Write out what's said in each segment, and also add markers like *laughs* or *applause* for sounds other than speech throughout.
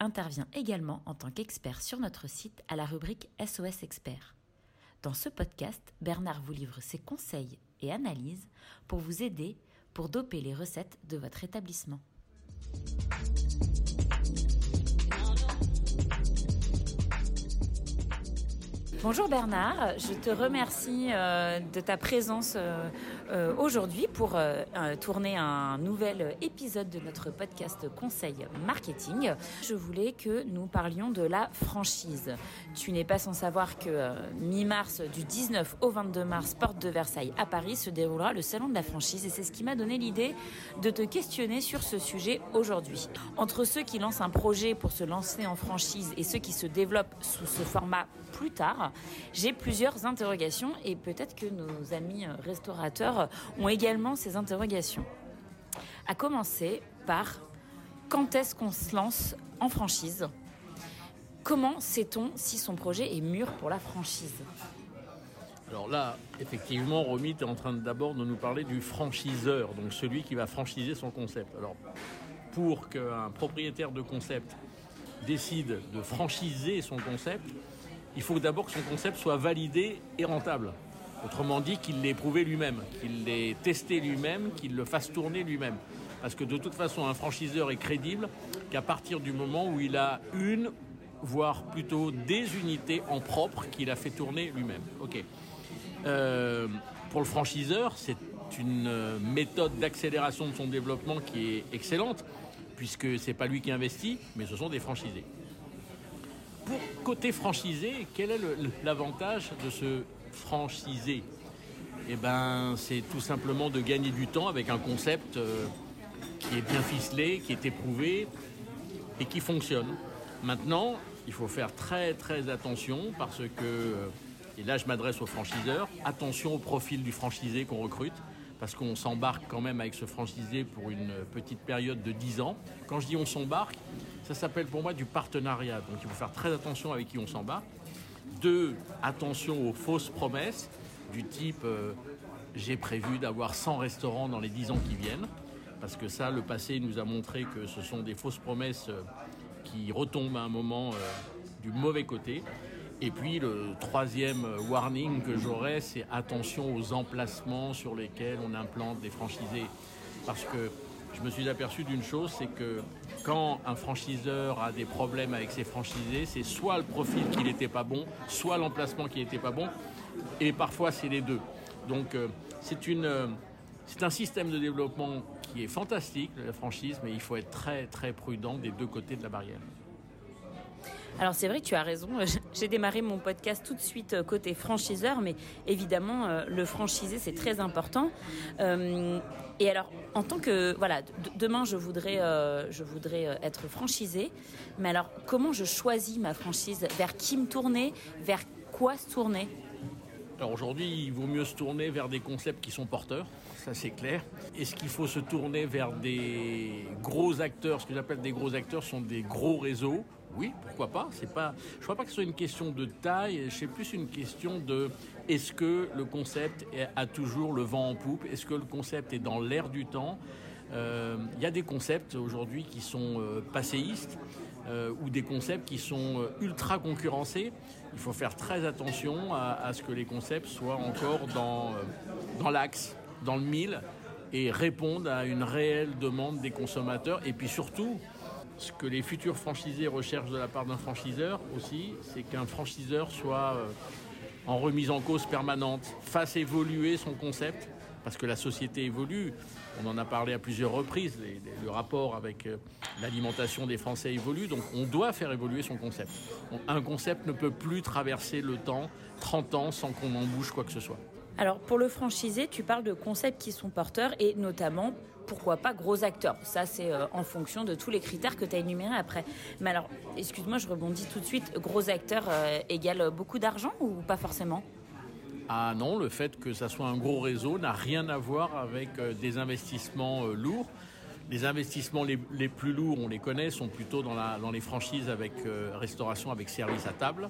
intervient également en tant qu'expert sur notre site à la rubrique SOS Expert. Dans ce podcast, Bernard vous livre ses conseils et analyses pour vous aider pour doper les recettes de votre établissement. Bonjour Bernard, je te remercie euh, de ta présence euh, euh, aujourd'hui pour tourner un nouvel épisode de notre podcast Conseil Marketing. Je voulais que nous parlions de la franchise. Tu n'es pas sans savoir que mi-mars, du 19 au 22 mars, porte de Versailles à Paris, se déroulera le salon de la franchise et c'est ce qui m'a donné l'idée de te questionner sur ce sujet aujourd'hui. Entre ceux qui lancent un projet pour se lancer en franchise et ceux qui se développent sous ce format plus tard, j'ai plusieurs interrogations et peut-être que nos amis restaurateurs ont également ces interrogations. À commencer par quand est-ce qu'on se lance en franchise? Comment sait-on si son projet est mûr pour la franchise? Alors là, effectivement, Romy, est en train d'abord de nous parler du franchiseur, donc celui qui va franchiser son concept. Alors, pour qu'un propriétaire de concept décide de franchiser son concept, il faut d'abord que son concept soit validé et rentable. Autrement dit, qu'il l'ait prouvé lui-même, qu'il l'ait testé lui-même, qu'il le fasse tourner lui-même. Parce que de toute façon, un franchiseur est crédible qu'à partir du moment où il a une, voire plutôt des unités en propre qu'il a fait tourner lui-même. Euh, pour le franchiseur, c'est une méthode d'accélération de son développement qui est excellente, puisque c'est pas lui qui investit, mais ce sont des franchisés pour côté franchisé, quel est l'avantage de se franchiser Eh ben, c'est tout simplement de gagner du temps avec un concept euh, qui est bien ficelé, qui est éprouvé et qui fonctionne. Maintenant, il faut faire très très attention parce que, euh, et là je m'adresse aux franchiseurs, attention au profil du franchisé qu'on recrute parce qu'on s'embarque quand même avec ce franchisé pour une petite période de 10 ans. Quand je dis on s'embarque, ça s'appelle pour moi du partenariat. Donc il faut faire très attention avec qui on s'embarque. Deux, attention aux fausses promesses du type euh, j'ai prévu d'avoir 100 restaurants dans les 10 ans qui viennent. Parce que ça, le passé nous a montré que ce sont des fausses promesses euh, qui retombent à un moment euh, du mauvais côté. Et puis le troisième warning que j'aurais, c'est attention aux emplacements sur lesquels on implante des franchisés. Parce que je me suis aperçu d'une chose, c'est que quand un franchiseur a des problèmes avec ses franchisés, c'est soit le profil qui n'était pas bon, soit l'emplacement qui n'était pas bon, et parfois c'est les deux. Donc euh, c'est une, euh, c'est un système de développement qui est fantastique, la franchise, mais il faut être très très prudent des deux côtés de la barrière. Alors c'est vrai que tu as raison. J'ai démarré mon podcast tout de suite euh, côté franchiseur, mais évidemment euh, le franchisé c'est très important. Euh, et alors en tant que voilà, demain je voudrais je voudrais être franchisé, mais alors comment je choisis ma franchise? Vers qui me tourner? Vers quoi se tourner? Alors aujourd'hui, il vaut mieux se tourner vers des concepts qui sont porteurs, ça c'est clair. Est-ce qu'il faut se tourner vers des gros acteurs? Ce que j'appelle des gros acteurs sont des gros réseaux oui, pourquoi pas. C'est pas, je crois pas que ce soit une question de taille. C'est plus une question de est-ce que le concept a toujours le vent en poupe? Est-ce que le concept est dans l'air du temps? Euh, Il y a des concepts aujourd'hui qui sont euh, passéistes euh, ou des concepts qui sont ultra concurrencés. Il faut faire très attention à, à, ce que les concepts soient encore dans, dans l'axe, dans le mille et répondent à une réelle demande des consommateurs. Et puis surtout, ce que les futurs franchisés recherchent de la part d'un franchiseur aussi, c'est qu'un franchiseur soit euh, en remise en cause permanente, fasse évoluer son concept, parce que la société évolue. On en a parlé à plusieurs reprises, le rapport avec euh, l'alimentation des Français évolue, donc on doit faire évoluer son concept. Un concept ne peut plus traverser le temps, 30 ans, sans qu'on en bouge quoi que ce soit. Alors pour le franchisé, tu parles de concepts qui sont porteurs et notamment pourquoi pas gros acteurs. Ça, c'est euh, en fonction de tous les critères que tu as énumérés après. Mais alors, excuse-moi, je rebondis tout de suite. Gros acteurs euh, égale beaucoup d'argent ou pas forcément? Ah non, le fait que ça soit un gros réseau n'a rien à voir avec euh, des investissements lourds. Les investissements les, plus lourds, on les connaît, sont plutôt dans les franchises avec restauration, avec service à table.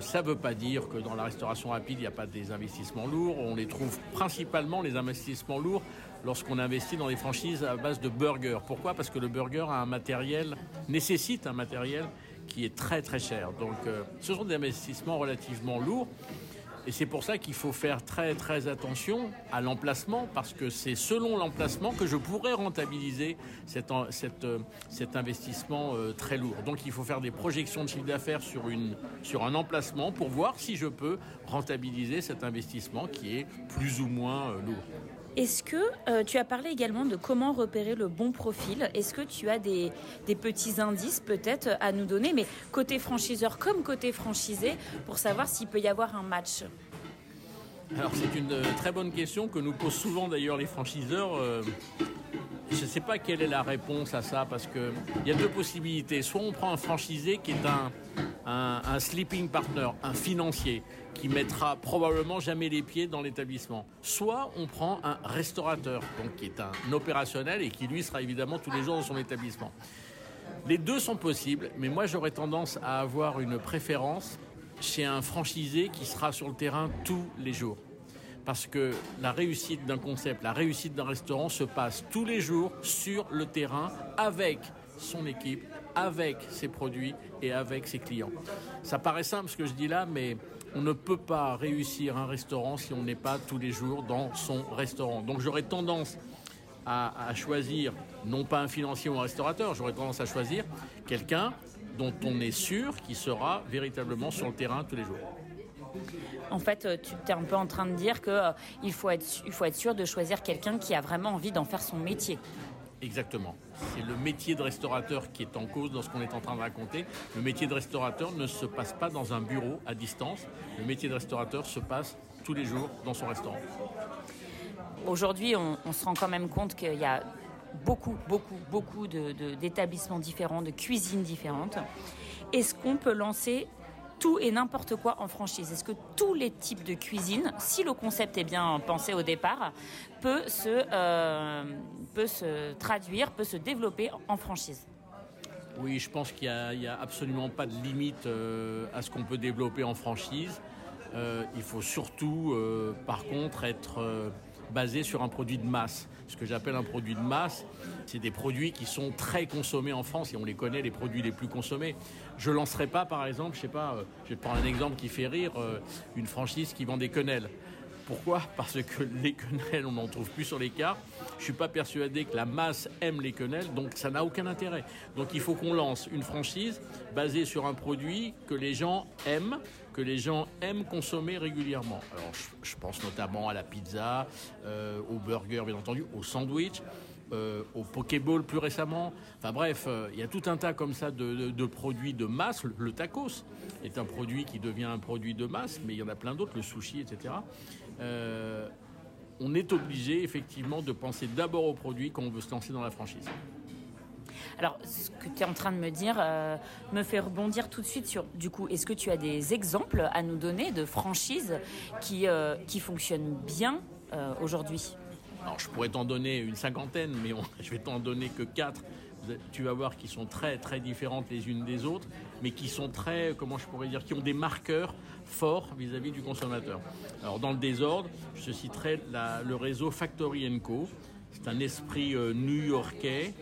Ça ne veut pas dire que dans la restauration rapide, il n'y a pas des investissements lourds. On les trouve principalement, les investissements lourds, lorsqu'on investit dans les franchises à base de burgers. Pourquoi? Parce que le burger a un matériel, nécessite un matériel qui est très très cher. Donc euh, ce sont des investissements relativement lourds. Et c'est pour ça qu'il faut faire très très attention à l'emplacement, parce que c'est selon l'emplacement que je pourrais rentabiliser cet, euh, investissement euh, très lourd. Donc il faut faire des projections de chiffre d'affaires sur, un emplacement pour voir si je peux rentabiliser cet investissement qui est plus ou moins lourd. Est-ce que euh, tu as parlé également de comment repérer le bon profil? Est-ce que tu as des, petits indices peut-être à nous donner, mais côté franchiseur comme côté franchisé, pour savoir s'il peut y avoir un match? Alors c'est une euh, très bonne question que nous posent souvent d'ailleurs les franchiseurs. Euh, je ne sais pas quelle est la réponse à ça parce qu'il y a deux possibilités. Soit on prend un franchisé qui est un, un, sleeping partner, un financier, qui mettra probablement jamais les pieds dans l'établissement. Soit on prend un restaurateur, donc qui est un opérationnel et qui lui sera évidemment tous les jours dans son établissement. Les deux sont possibles, mais moi j'aurais tendance à avoir une préférence chez un franchisé qui sera sur le terrain tous les jours. Parce que la réussite d'un concept, la réussite d'un restaurant se passe tous les jours sur le terrain avec son équipe, avec ses produits et avec ses clients. Ça paraît simple ce que je dis là, mais on ne peut pas réussir un restaurant si on n'est pas tous les jours dans son restaurant. Donc j'aurais tendance à, choisir, non pas un financier ou un restaurateur, j'aurais tendance à choisir quelqu'un dont on est sûr qu'il sera véritablement sur le terrain tous les jours. En fait, tu es un peu en train de dire qu'il euh, faut, être, il faut être sûr de choisir quelqu'un qui a vraiment envie d'en faire son métier. Exactement. C'est le métier de restaurateur qui est en cause dans ce qu'on est en train de raconter. Le métier de restaurateur ne se passe pas dans un bureau à distance. Le métier de restaurateur se passe tous les jours dans son restaurant. Aujourd'hui, on, se rend quand même compte qu'il y a beaucoup, beaucoup, beaucoup d'établissements différents, de cuisines différentes. Est-ce qu'on peut lancer tout et n'importe quoi en franchise Est-ce que tous les types de cuisine, si le concept est bien pensé au départ, peut se, euh, peut se traduire, peut se développer en franchise? Oui, je pense qu'il n'y a, absolument pas de limite euh, à ce qu'on peut développer en franchise. Euh, il faut surtout, par contre, être basé sur un produit de masse. Ce que j'appelle un produit de masse, c'est des produits qui sont très consommés en France et on les connaît, les produits les plus consommés. Je ne lancerai pas, par exemple, je sais pas, euh, je vais te prendre un exemple qui fait rire, euh, une franchise qui vend des quenelles. Pourquoi? *laughs* Parce que les quenelles, on n'en trouve plus sur les cartes. Je ne suis pas persuadé que la masse aime les quenelles, donc ça n'a aucun intérêt. Donc il faut qu'on lance une franchise basée sur un produit que les gens aiment, que les gens aiment consommer régulièrement. Alors je, pense notamment à la pizza, euh, au burger bien entendu, au sandwich. Euh, au Pokéball plus récemment. Enfin bref, euh, il y a tout un tas comme ça de, produits de masse. Le, tacos est un produit qui devient un produit de masse, mais il y en a plein d'autres, le sushi, etc. On est obligé effectivement de penser d'abord au produit quand on veut se lancer dans la franchise. Alors, ce que tu es en train de me dire me fait rebondir tout de suite sur, du coup, est-ce que tu as des exemples à nous donner de franchises qui, qui fonctionnent bien aujourd'hui? Alors je pourrais t'en donner une cinquantaine, mais *laughs* je vais t'en donner que quatre. Tu vas voir qu'ils sont très très différentes les unes des autres, mais qui sont très, comment je pourrais dire, qui ont des marqueurs forts vis-à-vis du consommateur. Alors dans le désordre, je citerai le réseau Factory Co. C'est un esprit euh, new-yorkais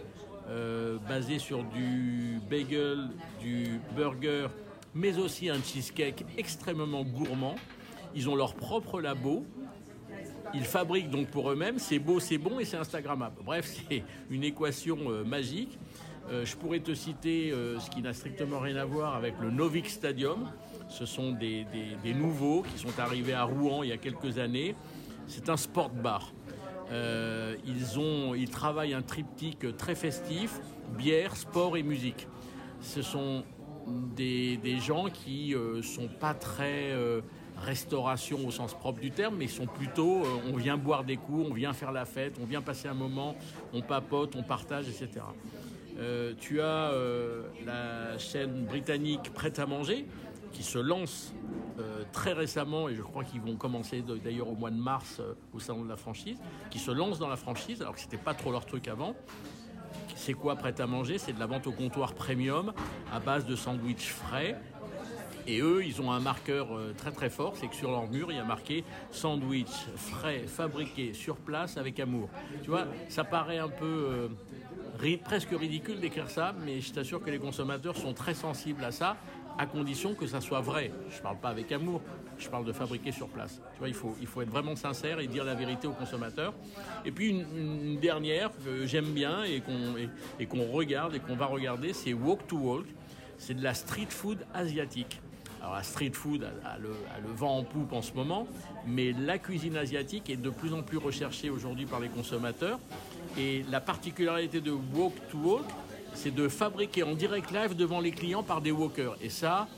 euh, basé sur du bagel, du burger, mais aussi un cheesecake extrêmement gourmand. Ils ont leur propre labo ils fabriquent donc pour eux-mêmes, c'est beau, c'est bon et c'est Instagrammable. Bref, *laughs* c'est une équation euh, magique. Euh, je pourrais te citer ce qui n'a strictement rien à voir avec le Novik Stadium. Ce sont des, nouveaux qui sont arrivés à Rouen il y a quelques années. C'est un sport bar. Ils, ont, ils travaillent un triptyque très festif, bière, sport et musique. Ce sont des, gens qui ne sont pas très restauration au sens propre du terme, mais ils sont plutôt on vient boire des coups, on vient faire la fête, on vient passer un moment, on papote, on partage, etc. tu as la chaîne britannique Prête à manger qui se lance très récemment, et je crois qu'ils vont commencer d'ailleurs au mois de mars au salon de la franchise, qui se lance dans la franchise, alors que ce n'était pas trop leur truc avant, c'est quoi prêt à manger? C'est de la vente au comptoir premium à base de sandwichs frais. Et eux, ils ont un marqueur euh, très très fort, c'est que sur leur mur, il y a marqué sandwich frais, fabriqué sur place avec amour. Tu vois, ça paraît un peu euh, presque ridicule d'écrire ça, mais je t'assure que les consommateurs sont très sensibles à ça à condition que ça soit vrai. Je ne parle pas avec amour, je parle de fabriquer sur place. Tu vois, il faut, il faut être vraiment sincère et dire la vérité aux consommateurs. Et puis une, dernière que j'aime bien et qu'on et, regarde et qu'on va regarder, c'est Walk to Walk. C'est de la street food asiatique. Alors la street food a, le, a, le, vent en poupe en ce moment, mais la cuisine asiatique est de plus en plus recherchée aujourd'hui par les consommateurs. Et la particularité de Walk to Walk, c'est de fabriquer en direct live devant les clients par des walkers. Et ça,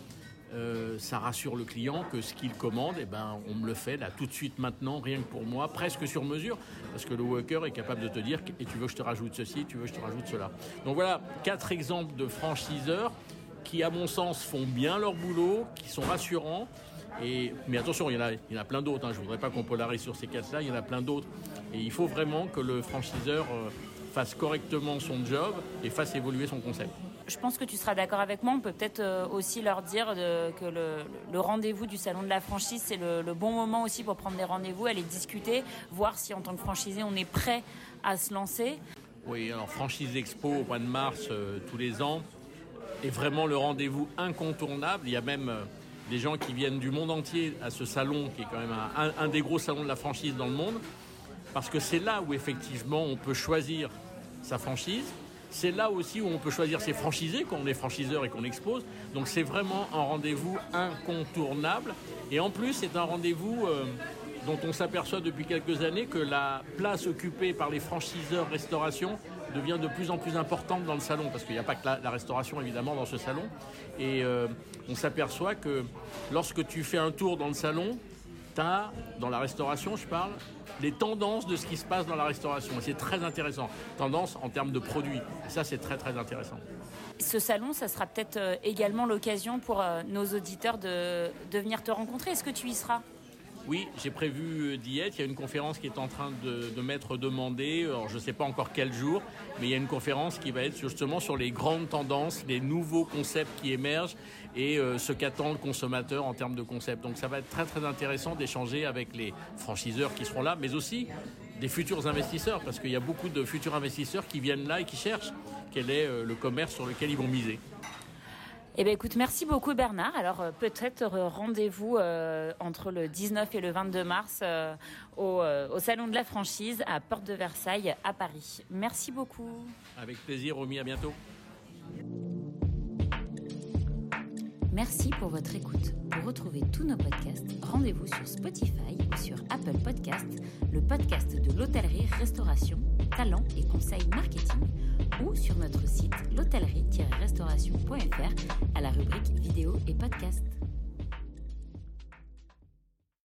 euh, ça rassure le client que ce qu'il commande, eh ben, on me le fait là tout de suite maintenant, rien que pour moi, presque sur mesure, parce que le walker est capable de te dire et tu veux que je te rajoute ceci, tu veux que je te rajoute cela. Donc voilà quatre exemples de franchiseurs qui, à mon sens, font bien leur boulot, qui sont rassurants. Et, mais attention, il y en a, il y en a plein d'autres. Hein. Je voudrais pas qu'on polarise sur ces quatre-là. Il y en a plein d'autres. Et il faut vraiment que le franchiseur euh, fasse correctement son job et fasse évoluer son concept. Je pense que tu seras d'accord avec moi. On peut peut-être euh, aussi leur dire que le, rendez-vous du salon de la franchise, c'est le, bon moment aussi pour prendre des rendez-vous, aller discuter, voir si en tant que franchisé, on est prêt à se lancer. Oui, alors Franchise Expo au mois de mars euh, tous les ans est vraiment le rendez-vous incontournable. Il y a même euh, des gens qui viennent du monde entier à ce salon, qui est quand même un des gros salons de la franchise dans le monde, parce que c'est là où effectivement on peut choisir sa franchise. C'est là aussi où on peut choisir ses franchisés quand on est franchiseur et qu'on expose. Donc c'est vraiment un rendez-vous incontournable. Et en plus, c'est un rendez-vous euh, dont on s'aperçoit depuis quelques années que la place occupée par les franchiseurs restauration devient de plus en plus importante dans le salon, parce qu'il n'y a pas que la, restauration évidemment dans ce salon. Et euh, on s'aperçoit que lorsque tu fais un tour dans le salon, dans la restauration je parle, les tendances de ce qui se passe dans la restauration. Et c'est très intéressant. Tendances en termes de produits. Et ça, c'est très, très intéressant. Ce salon, ça sera peut-être euh, également l'occasion pour euh, nos auditeurs de, de venir te rencontrer. Est-ce que tu y seras? Oui, j'ai prévu d'y être. Il y a une conférence qui est en train de, m'être demandée. Je ne sais pas encore quel jour, mais il y a une conférence qui va être justement sur les grandes tendances, les nouveaux concepts qui émergent et euh, ce qu'attend le consommateur en termes de concepts. Donc ça va être très très intéressant d'échanger avec les franchiseurs qui seront là, mais aussi des futurs investisseurs, parce qu'il y a beaucoup de futurs investisseurs qui viennent là et qui cherchent quel est euh, le commerce sur lequel ils vont miser. Eh bien, écoute, merci beaucoup Bernard. Alors euh, peut-être rendez-vous euh, entre le 19 et le 22 mars euh, au, au, Salon de la franchise à Porte de Versailles à Paris. Merci beaucoup. Avec plaisir, Romy, à bientôt. Merci pour votre écoute. Pour retrouver tous nos podcasts, rendez-vous sur Spotify ou sur Apple Podcasts, le podcast de l'hôtellerie-restauration, talent et conseils marketing, ou sur notre site l'hôtellerie-restauration.fr à la rubrique vidéo et podcast.